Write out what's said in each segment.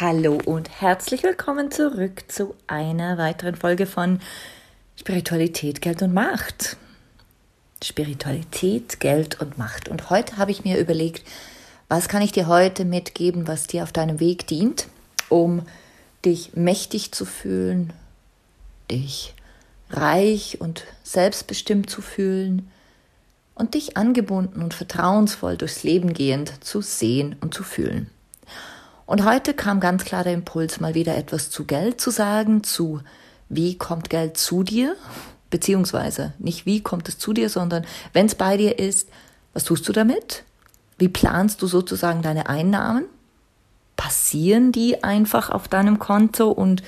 Hallo und herzlich willkommen zurück zu einer weiteren Folge von Spiritualität, Geld und Macht. Spiritualität, Geld und Macht. Und heute habe ich mir überlegt, was kann ich dir heute mitgeben, was dir auf deinem Weg dient, um dich mächtig zu fühlen, dich reich und selbstbestimmt zu fühlen und dich angebunden und vertrauensvoll durchs Leben gehend zu sehen und zu fühlen. Und heute kam ganz klar der Impuls, mal wieder etwas zu Geld zu sagen, zu wie kommt Geld zu dir, beziehungsweise nicht wie kommt es zu dir, sondern wenn es bei dir ist, was tust du damit? Wie planst du sozusagen deine Einnahmen? Passieren die einfach auf deinem Konto und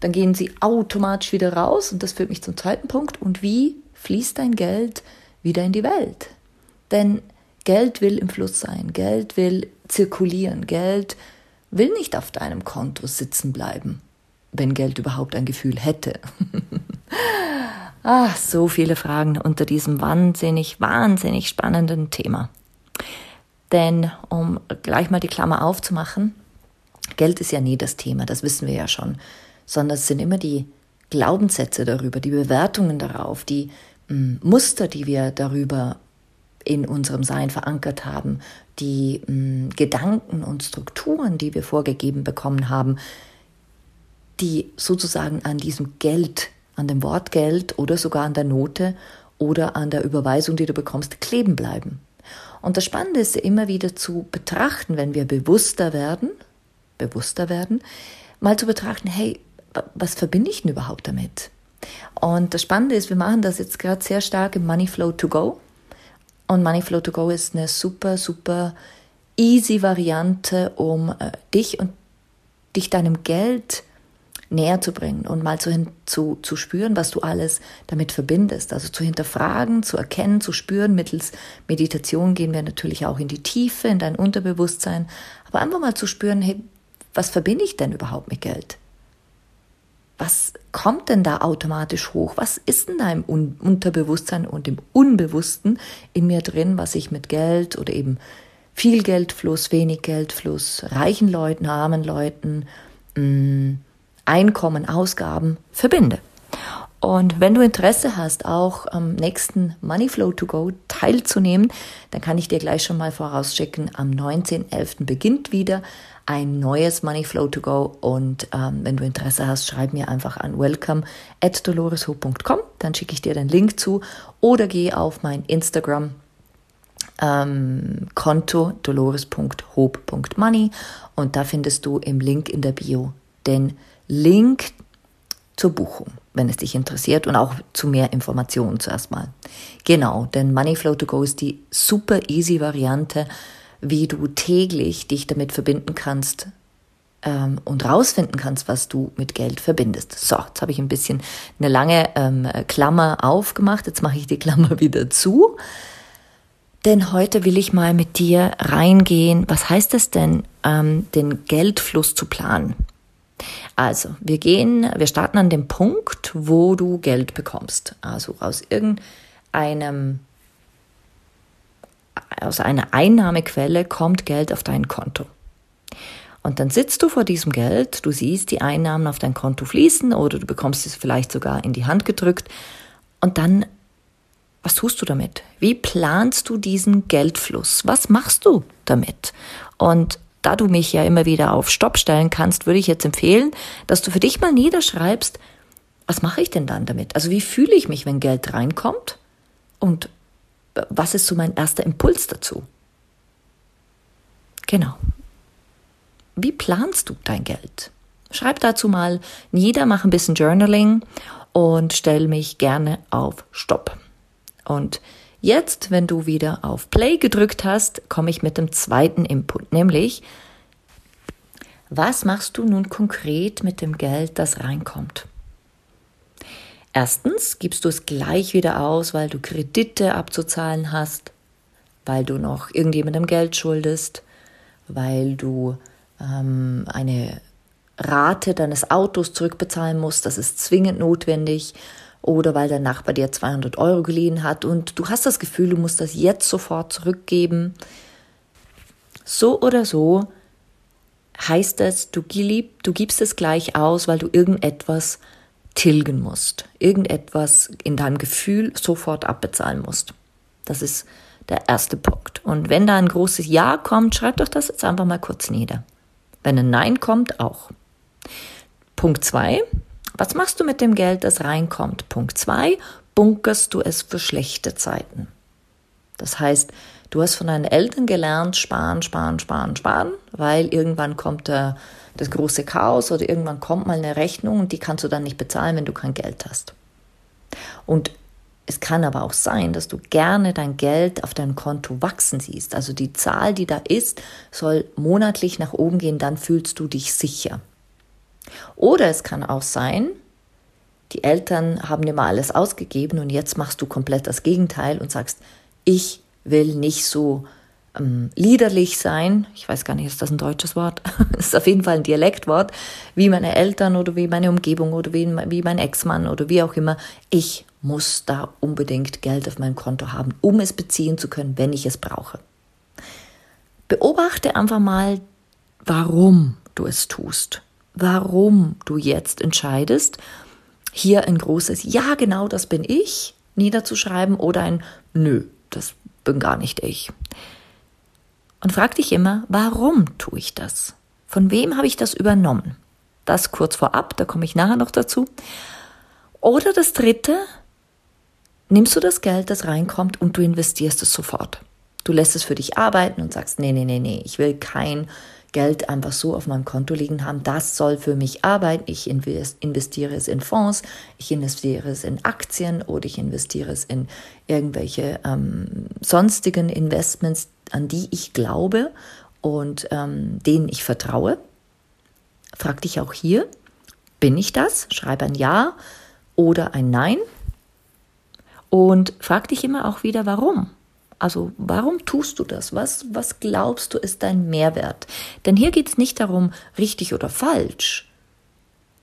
dann gehen sie automatisch wieder raus? Und das führt mich zum zweiten Punkt. Und wie fließt dein Geld wieder in die Welt? Denn Geld will im Fluss sein, Geld will zirkulieren, Geld will nicht auf deinem Konto sitzen bleiben, wenn Geld überhaupt ein Gefühl hätte. ah, so viele Fragen unter diesem wahnsinnig, wahnsinnig spannenden Thema. Denn um gleich mal die Klammer aufzumachen, Geld ist ja nie das Thema, das wissen wir ja schon, sondern es sind immer die Glaubenssätze darüber, die Bewertungen darauf, die hm, Muster, die wir darüber in unserem Sein verankert haben, die mh, hm, Gedanken und Strukturen, die wir vorgegeben bekommen haben, die sozusagen an diesem Geld, an dem Wort Geld oder sogar an der Note oder an der Überweisung, die du bekommst, kleben bleiben. Und das Spannende ist immer wieder zu betrachten, wenn wir bewusster werden, bewusster werden, mal zu betrachten, hey, was verbinde ich denn überhaupt damit? Und das Spannende ist, wir machen das jetzt gerade sehr stark im Money Flow to Go. Und Moneyflow to Go ist eine super, super easy Variante, um äh, dich und dich deinem Geld näher zu bringen und mal zu, hin, zu, zu spüren, was du alles damit verbindest. Also zu hinterfragen, zu erkennen, zu spüren. Mittels Meditation gehen wir natürlich auch in die Tiefe, in dein Unterbewusstsein. Aber einfach mal zu spüren, hey, was verbinde ich denn überhaupt mit Geld? was kommt denn da automatisch hoch? Was ist denn da im Un Unterbewusstsein und im Unbewussten in mir drin, was ich mit Geld oder eben viel Geldfluss, wenig Geldfluss, reichen Leuten, armen Leuten, mh, mm, Einkommen, Ausgaben verbinde? Und wenn du Interesse hast, auch am nächsten Money Flow to Go teilzunehmen, dann kann ich dir gleich schon mal vorausschicken, am 19.11. beginnt wieder ein neues Money Flow to Go. Und ähm, wenn du Interesse hast, schreib mir einfach an welcome at doloresho.com. Dann schicke ich dir den Link zu oder geh auf mein Instagram ähm, Konto dolores.hope.money und da findest du im Link in der Bio den Link zur Buchung, wenn es dich interessiert und auch zu mehr Informationen zuerst mal. Genau, denn Money Flow to Go ist die super easy Variante, wie du täglich dich damit verbinden kannst ähm, und rausfinden kannst, was du mit Geld verbindest. So, jetzt habe ich ein bisschen eine lange ähm, Klammer aufgemacht. Jetzt mache ich die Klammer wieder zu. Denn heute will ich mal mit dir reingehen. Was heißt es denn, ähm, den Geldfluss zu planen? Also, wir gehen, wir starten an dem Punkt, wo du Geld bekommst. Also aus irgendeinem aus einer Einnahmequelle kommt Geld auf dein Konto. Und dann sitzt du vor diesem Geld, du siehst die Einnahmen auf dein Konto fließen oder du bekommst es vielleicht sogar in die Hand gedrückt. Und dann, was tust du damit? Wie planst du diesen Geldfluss? Was machst du damit? Und da du mich ja immer wieder auf Stopp stellen kannst, würde ich jetzt empfehlen, dass du für dich mal niederschreibst, was mache ich denn dann damit? Also wie fühle ich mich, wenn Geld reinkommt? Und was ist so mein erster Impuls dazu? Genau. Wie planst du dein Geld? Schreib dazu mal nieder, mach ein bisschen Journaling und stell mich gerne auf Stopp. Und jetzt, wenn du wieder auf Play gedrückt hast, komme ich mit dem zweiten Input, nämlich was machst du nun konkret mit dem Geld, das reinkommt? Erstens gibst du es gleich wieder aus, weil du Kredite abzuzahlen hast, weil du noch irgendjemandem Geld schuldest, weil du ähm, eine Rate deines Autos zurückbezahlen musst, das ist zwingend notwendig, oder weil der Nachbar dir 200 Euro geliehen hat und du hast das Gefühl, du musst das jetzt sofort zurückgeben. So oder so heißt es, du, du gibst es gleich aus, weil du irgendetwas tilgen musst, irgendetwas in deinem Gefühl sofort abbezahlen musst. Das ist der erste Punkt. Und wenn da ein großes Ja kommt, schreib doch das jetzt einfach mal kurz nieder. Wenn ein Nein kommt, auch. Punkt zwei, was machst du mit dem Geld, das reinkommt? Punkt zwei, bunkerst du es für schlechte Zeiten. Das heißt, du hast von deinen Eltern gelernt, sparen, sparen, sparen, sparen, weil irgendwann kommt der, das große Chaos oder irgendwann kommt mal eine Rechnung und die kannst du dann nicht bezahlen, wenn du kein Geld hast. Und es kann aber auch sein, dass du gerne dein Geld auf deinem Konto wachsen siehst. Also die Zahl, die da ist, soll monatlich nach oben gehen, dann fühlst du dich sicher. Oder es kann auch sein, die Eltern haben dir mal alles ausgegeben und jetzt machst du komplett das Gegenteil und sagst, ich will nicht so ähm, liederlich sein. Ich weiß gar nicht, ist das ein deutsches Wort? ist auf jeden Fall ein Dialektwort, wie meine Eltern oder wie meine Umgebung oder wie, wie mein Ex-Mann oder wie auch immer. Ich muss da unbedingt Geld auf meinem Konto haben, um es beziehen zu können, wenn ich es brauche. Beobachte einfach mal, warum du es tust warum du jetzt entscheidest, hier ein großes Ja, genau das bin ich niederzuschreiben oder ein Nö, das bin gar nicht ich. Und frag dich immer, warum tue ich das? Von wem habe ich das übernommen? Das kurz vorab, da komme ich nachher noch dazu. Oder das dritte, nimmst du das Geld, das reinkommt und du investierst es sofort. Du lässt es für dich arbeiten und sagst, nee, nee, nee, nee, ich will kein Geld einfach so auf meinem Konto liegen haben. Das soll für mich arbeiten. Ich investiere es in Fonds, ich investiere es in Aktien oder ich investiere es in irgendwelche ähm, sonstigen Investments, an die ich glaube und ähm, denen ich vertraue. Frag dich auch hier, bin ich das? Schreibe ein Ja oder ein Nein. Und frag dich immer auch wieder, warum. Also warum tust du das? Was, was glaubst du ist dein Mehrwert? Denn hier geht es nicht darum, richtig oder falsch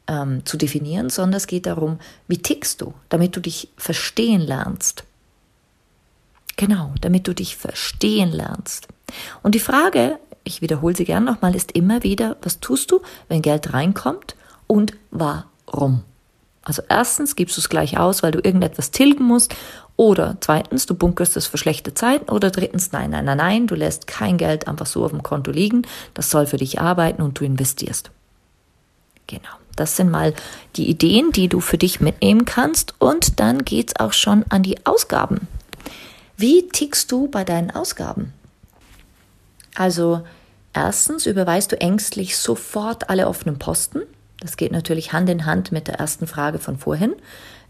ähm, zu definieren, sondern es geht darum, wie tickst du, damit du dich verstehen lernst. Genau, damit du dich verstehen lernst. Und die Frage, ich wiederhole sie gern nochmal, ist immer wieder, was tust du, wenn Geld reinkommt und warum? Also erstens gibst du es gleich aus, weil du irgendetwas tilgen musst. Oder zweitens, du bunkerst es für schlechte Zeiten. Oder drittens, nein, nein, nein, nein, du lässt kein Geld einfach so auf dem Konto liegen. Das soll für dich arbeiten und du investierst. Genau. Das sind mal die Ideen, die du für dich mitnehmen kannst. Und dann geht's auch schon an die Ausgaben. Wie tickst du bei deinen Ausgaben? Also, erstens überweist du ängstlich sofort alle offenen Posten. Das geht natürlich Hand in Hand mit der ersten Frage von vorhin,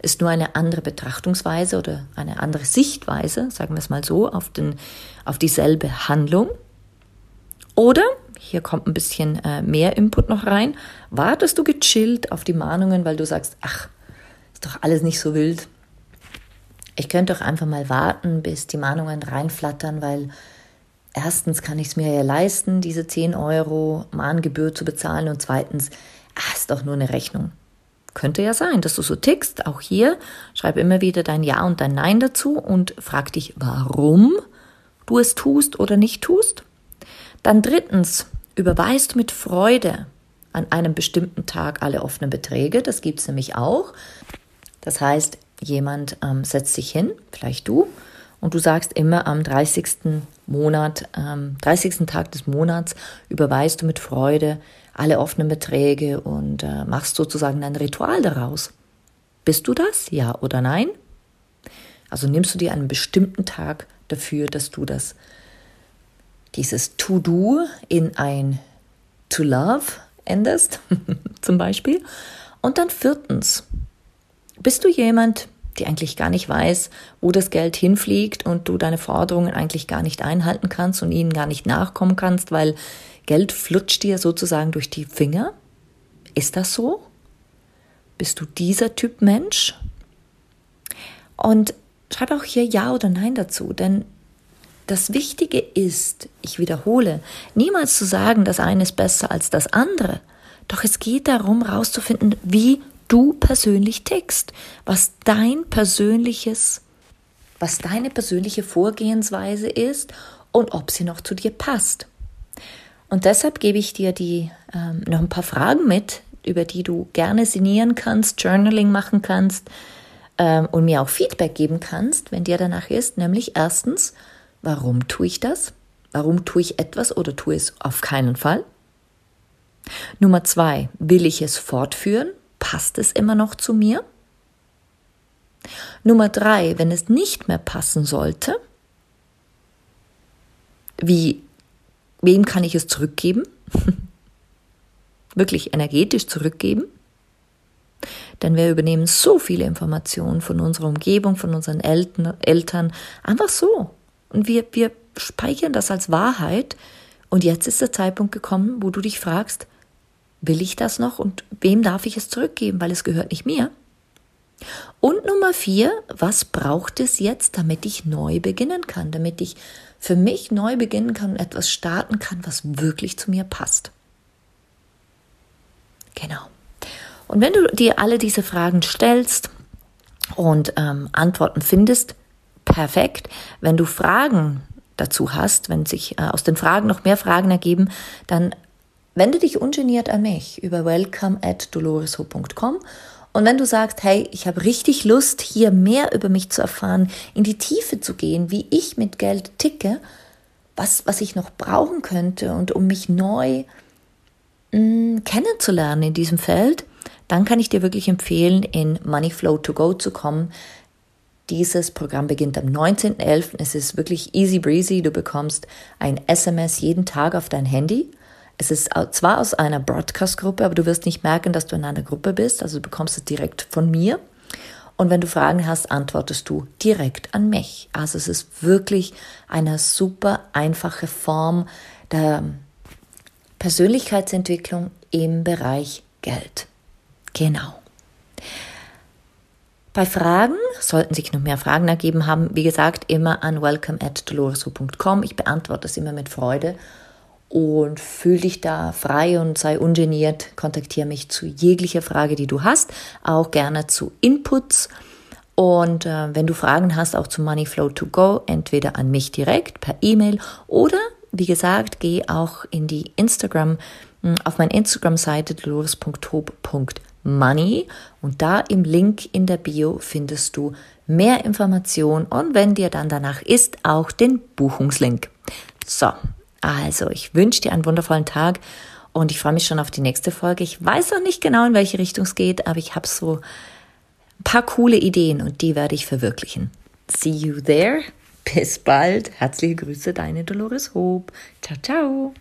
ist nur eine andere Betrachtungsweise oder eine andere Sichtweise, sagen wir es mal so, auf, den, auf dieselbe Handlung. Oder, hier kommt ein bisschen äh, mehr Input noch rein, wartest du gechillt auf die Mahnungen, weil du sagst, ach, ist doch alles nicht so wild. Ich könnte doch einfach mal warten, bis die Mahnungen reinflattern, weil erstens kann ich es mir ja leisten, diese 10 Euro Mahngebühr zu bezahlen und zweitens ah, ist doch nur eine Rechnung. Könnte ja sein, dass du so tickst. Auch hier schreib immer wieder dein Ja und dein Nein dazu und frag dich, warum du es tust oder nicht tust. Dann drittens, überweist mit Freude an einem bestimmten Tag alle offenen Beträge. Das gibt es nämlich auch. Das heißt, jemand ähm, setzt sich hin, vielleicht du, und du sagst immer am 30. Monat, ähm, 30. Tag des Monats überweist du mit Freude alle offenen Beträge und äh, machst sozusagen ein Ritual daraus. Bist du das? Ja oder nein? Also nimmst du dir einen bestimmten Tag dafür, dass du das, dieses To-Do in ein To-Love änderst, zum Beispiel. Und dann viertens, bist du jemand, die eigentlich gar nicht weiß, wo das Geld hinfliegt und du deine Forderungen eigentlich gar nicht einhalten kannst und ihnen gar nicht nachkommen kannst, weil Geld flutscht dir sozusagen durch die Finger? Ist das so? Bist du dieser Typ Mensch? Und schreib auch hier Ja oder Nein dazu, denn das Wichtige ist, ich wiederhole, niemals zu sagen, das eine ist besser als das andere. Doch es geht darum, herauszufinden, wie du persönlich tickst, was dein persönliches, was deine persönliche Vorgehensweise ist und ob sie noch zu dir passt. Und deshalb gebe ich dir die ähm, noch ein paar Fragen mit, über die du gerne sinnieren kannst, Journaling machen kannst ähm, und mir auch Feedback geben kannst, wenn dir danach ist. Nämlich erstens, warum tue ich das? Warum tue ich etwas oder tue es auf keinen Fall? Nummer zwei, will ich es fortführen? Passt es immer noch zu mir? Nummer drei, wenn es nicht mehr passen sollte, wie, wem kann ich es zurückgeben? Wirklich energetisch zurückgeben? Denn wir übernehmen so viele Informationen von unserer Umgebung, von unseren Eltern, Eltern einfach so. Und wir, wir speichern das als Wahrheit. Und jetzt ist der Zeitpunkt gekommen, wo du dich fragst, Will ich das noch und wem darf ich es zurückgeben, weil es gehört nicht mir? Und Nummer vier, was braucht es jetzt, damit ich neu beginnen kann, damit ich für mich neu beginnen kann und etwas starten kann, was wirklich zu mir passt? Genau. Und wenn du dir alle diese Fragen stellst und ähm, Antworten findest, perfekt. Wenn du Fragen dazu hast, wenn sich äh, aus den Fragen noch mehr Fragen ergeben, dann Wende dich ungeniert an mich über welcome at doloresho.com und wenn du sagst, hey, ich habe richtig Lust, hier mehr über mich zu erfahren, in die Tiefe zu gehen, wie ich mit Geld ticke, was, was ich noch brauchen könnte und um mich neu mh, mm, kennenzulernen in diesem Feld, dann kann ich dir wirklich empfehlen, in Moneyflow to Go zu kommen. Dieses Programm beginnt am 19.11. Es ist wirklich easy breezy. Du bekommst ein SMS jeden Tag auf dein Handy es ist zwar aus einer Broadcast-Gruppe, aber du wirst nicht merken, dass du in einer Gruppe bist. Also du bekommst es direkt von mir. Und wenn du Fragen hast, antwortest du direkt an mich. Also es ist wirklich eine super einfache Form der Persönlichkeitsentwicklung im Bereich Geld. Genau. Bei Fragen, sollten sich noch mehr Fragen ergeben haben, wie gesagt, immer an welcome at doloresu.com. Ich beantworte es immer mit Freude und fühl dich da frei und sei ungeniert. Kontaktiere mich zu jeglicher Frage, die du hast, auch gerne zu Inputs. Und äh, wenn du Fragen hast, auch zu Moneyflow to Go, entweder an mich direkt per E-Mail oder, wie gesagt, geh auch in die Instagram, hm, auf meine Instagram-Seite dolores.hob.money und da im Link in der Bio findest du mehr Informationen und wenn dir dann danach ist, auch den Buchungslink. So, also, ich wünsche dir einen wundervollen Tag und ich freue mich schon auf die nächste Folge. Ich weiß noch nicht genau, in welche Richtung es geht, aber ich habe so ein paar coole Ideen und die werde ich verwirklichen. See you there. Bis bald. Herzliche Grüße, deine Dolores Hope. Ciao, ciao.